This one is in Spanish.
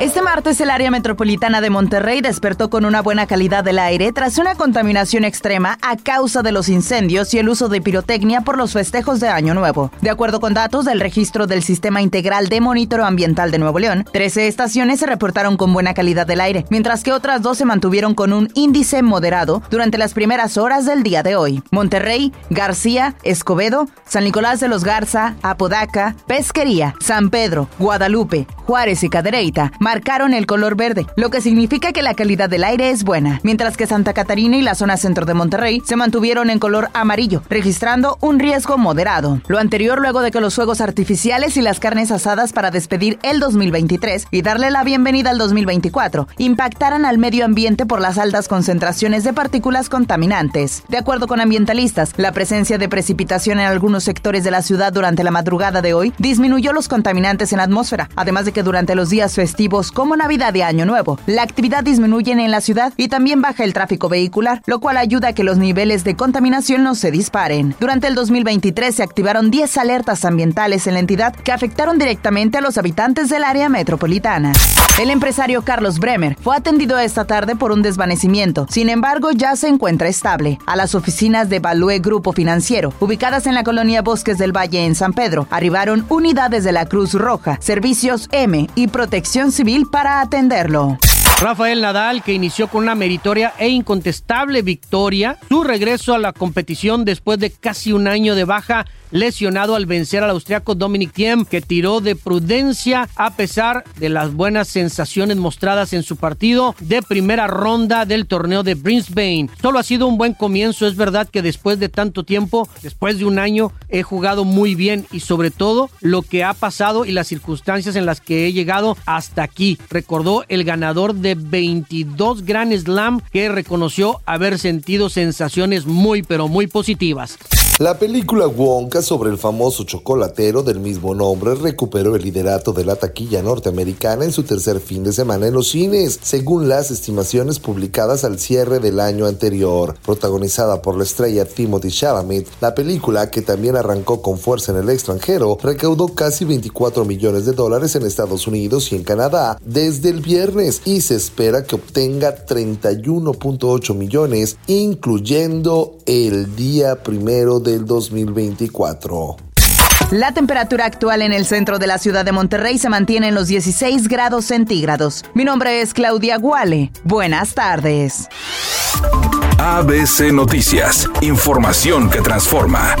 Este martes el área metropolitana de Monterrey despertó con una buena calidad del aire tras una contaminación extrema a causa de los incendios y el uso de pirotecnia por los festejos de Año Nuevo. De acuerdo con datos del registro del Sistema Integral de Monitoreo Ambiental de Nuevo León, 13 estaciones se reportaron con buena calidad del aire, mientras que otras dos se mantuvieron con un índice moderado durante las primeras horas del día de hoy. Monterrey, García, Escobedo, San Nicolás de los Garza, Apodaca, Pesquería, San Pedro, Guadalupe, Juárez y Cadereyta marcaron el color verde, lo que significa que la calidad del aire es buena, mientras que Santa Catarina y la zona centro de Monterrey se mantuvieron en color amarillo, registrando un riesgo moderado. Lo anterior luego de que los fuegos artificiales y las carnes asadas para despedir el 2023 y darle la bienvenida al 2024 impactaran al medio ambiente por las altas concentraciones de partículas contaminantes. De acuerdo con ambientalistas, la presencia de precipitación en algunos sectores de la ciudad durante la madrugada de hoy disminuyó los contaminantes en la atmósfera, además de que durante los días festivos como Navidad y Año Nuevo. La actividad disminuye en la ciudad y también baja el tráfico vehicular, lo cual ayuda a que los niveles de contaminación no se disparen. Durante el 2023 se activaron 10 alertas ambientales en la entidad que afectaron directamente a los habitantes del área metropolitana. El empresario Carlos Bremer fue atendido esta tarde por un desvanecimiento, sin embargo ya se encuentra estable. A las oficinas de Balue Grupo Financiero, ubicadas en la colonia Bosques del Valle en San Pedro, arribaron unidades de la Cruz Roja, Servicios M y Protección Civil para atenderlo. Rafael Nadal, que inició con una meritoria e incontestable victoria, su regreso a la competición después de casi un año de baja lesionado al vencer al austriaco Dominic Thiem, que tiró de prudencia a pesar de las buenas sensaciones mostradas en su partido de primera ronda del torneo de Brisbane. Solo ha sido un buen comienzo, es verdad que después de tanto tiempo, después de un año, he jugado muy bien y sobre todo lo que ha pasado y las circunstancias en las que he llegado hasta aquí. Recordó el ganador de 22 Grand Slam que reconoció haber sentido sensaciones muy pero muy positivas. La película Wonka sobre el famoso chocolatero del mismo nombre recuperó el liderato de la taquilla norteamericana en su tercer fin de semana en los cines, según las estimaciones publicadas al cierre del año anterior. Protagonizada por la estrella Timothy Chalamet, la película, que también arrancó con fuerza en el extranjero, recaudó casi 24 millones de dólares en Estados Unidos y en Canadá desde el viernes y se espera que obtenga 31.8 millones, incluyendo el día primero de del 2024. La temperatura actual en el centro de la ciudad de Monterrey se mantiene en los 16 grados centígrados. Mi nombre es Claudia Guale. Buenas tardes. ABC Noticias, información que transforma.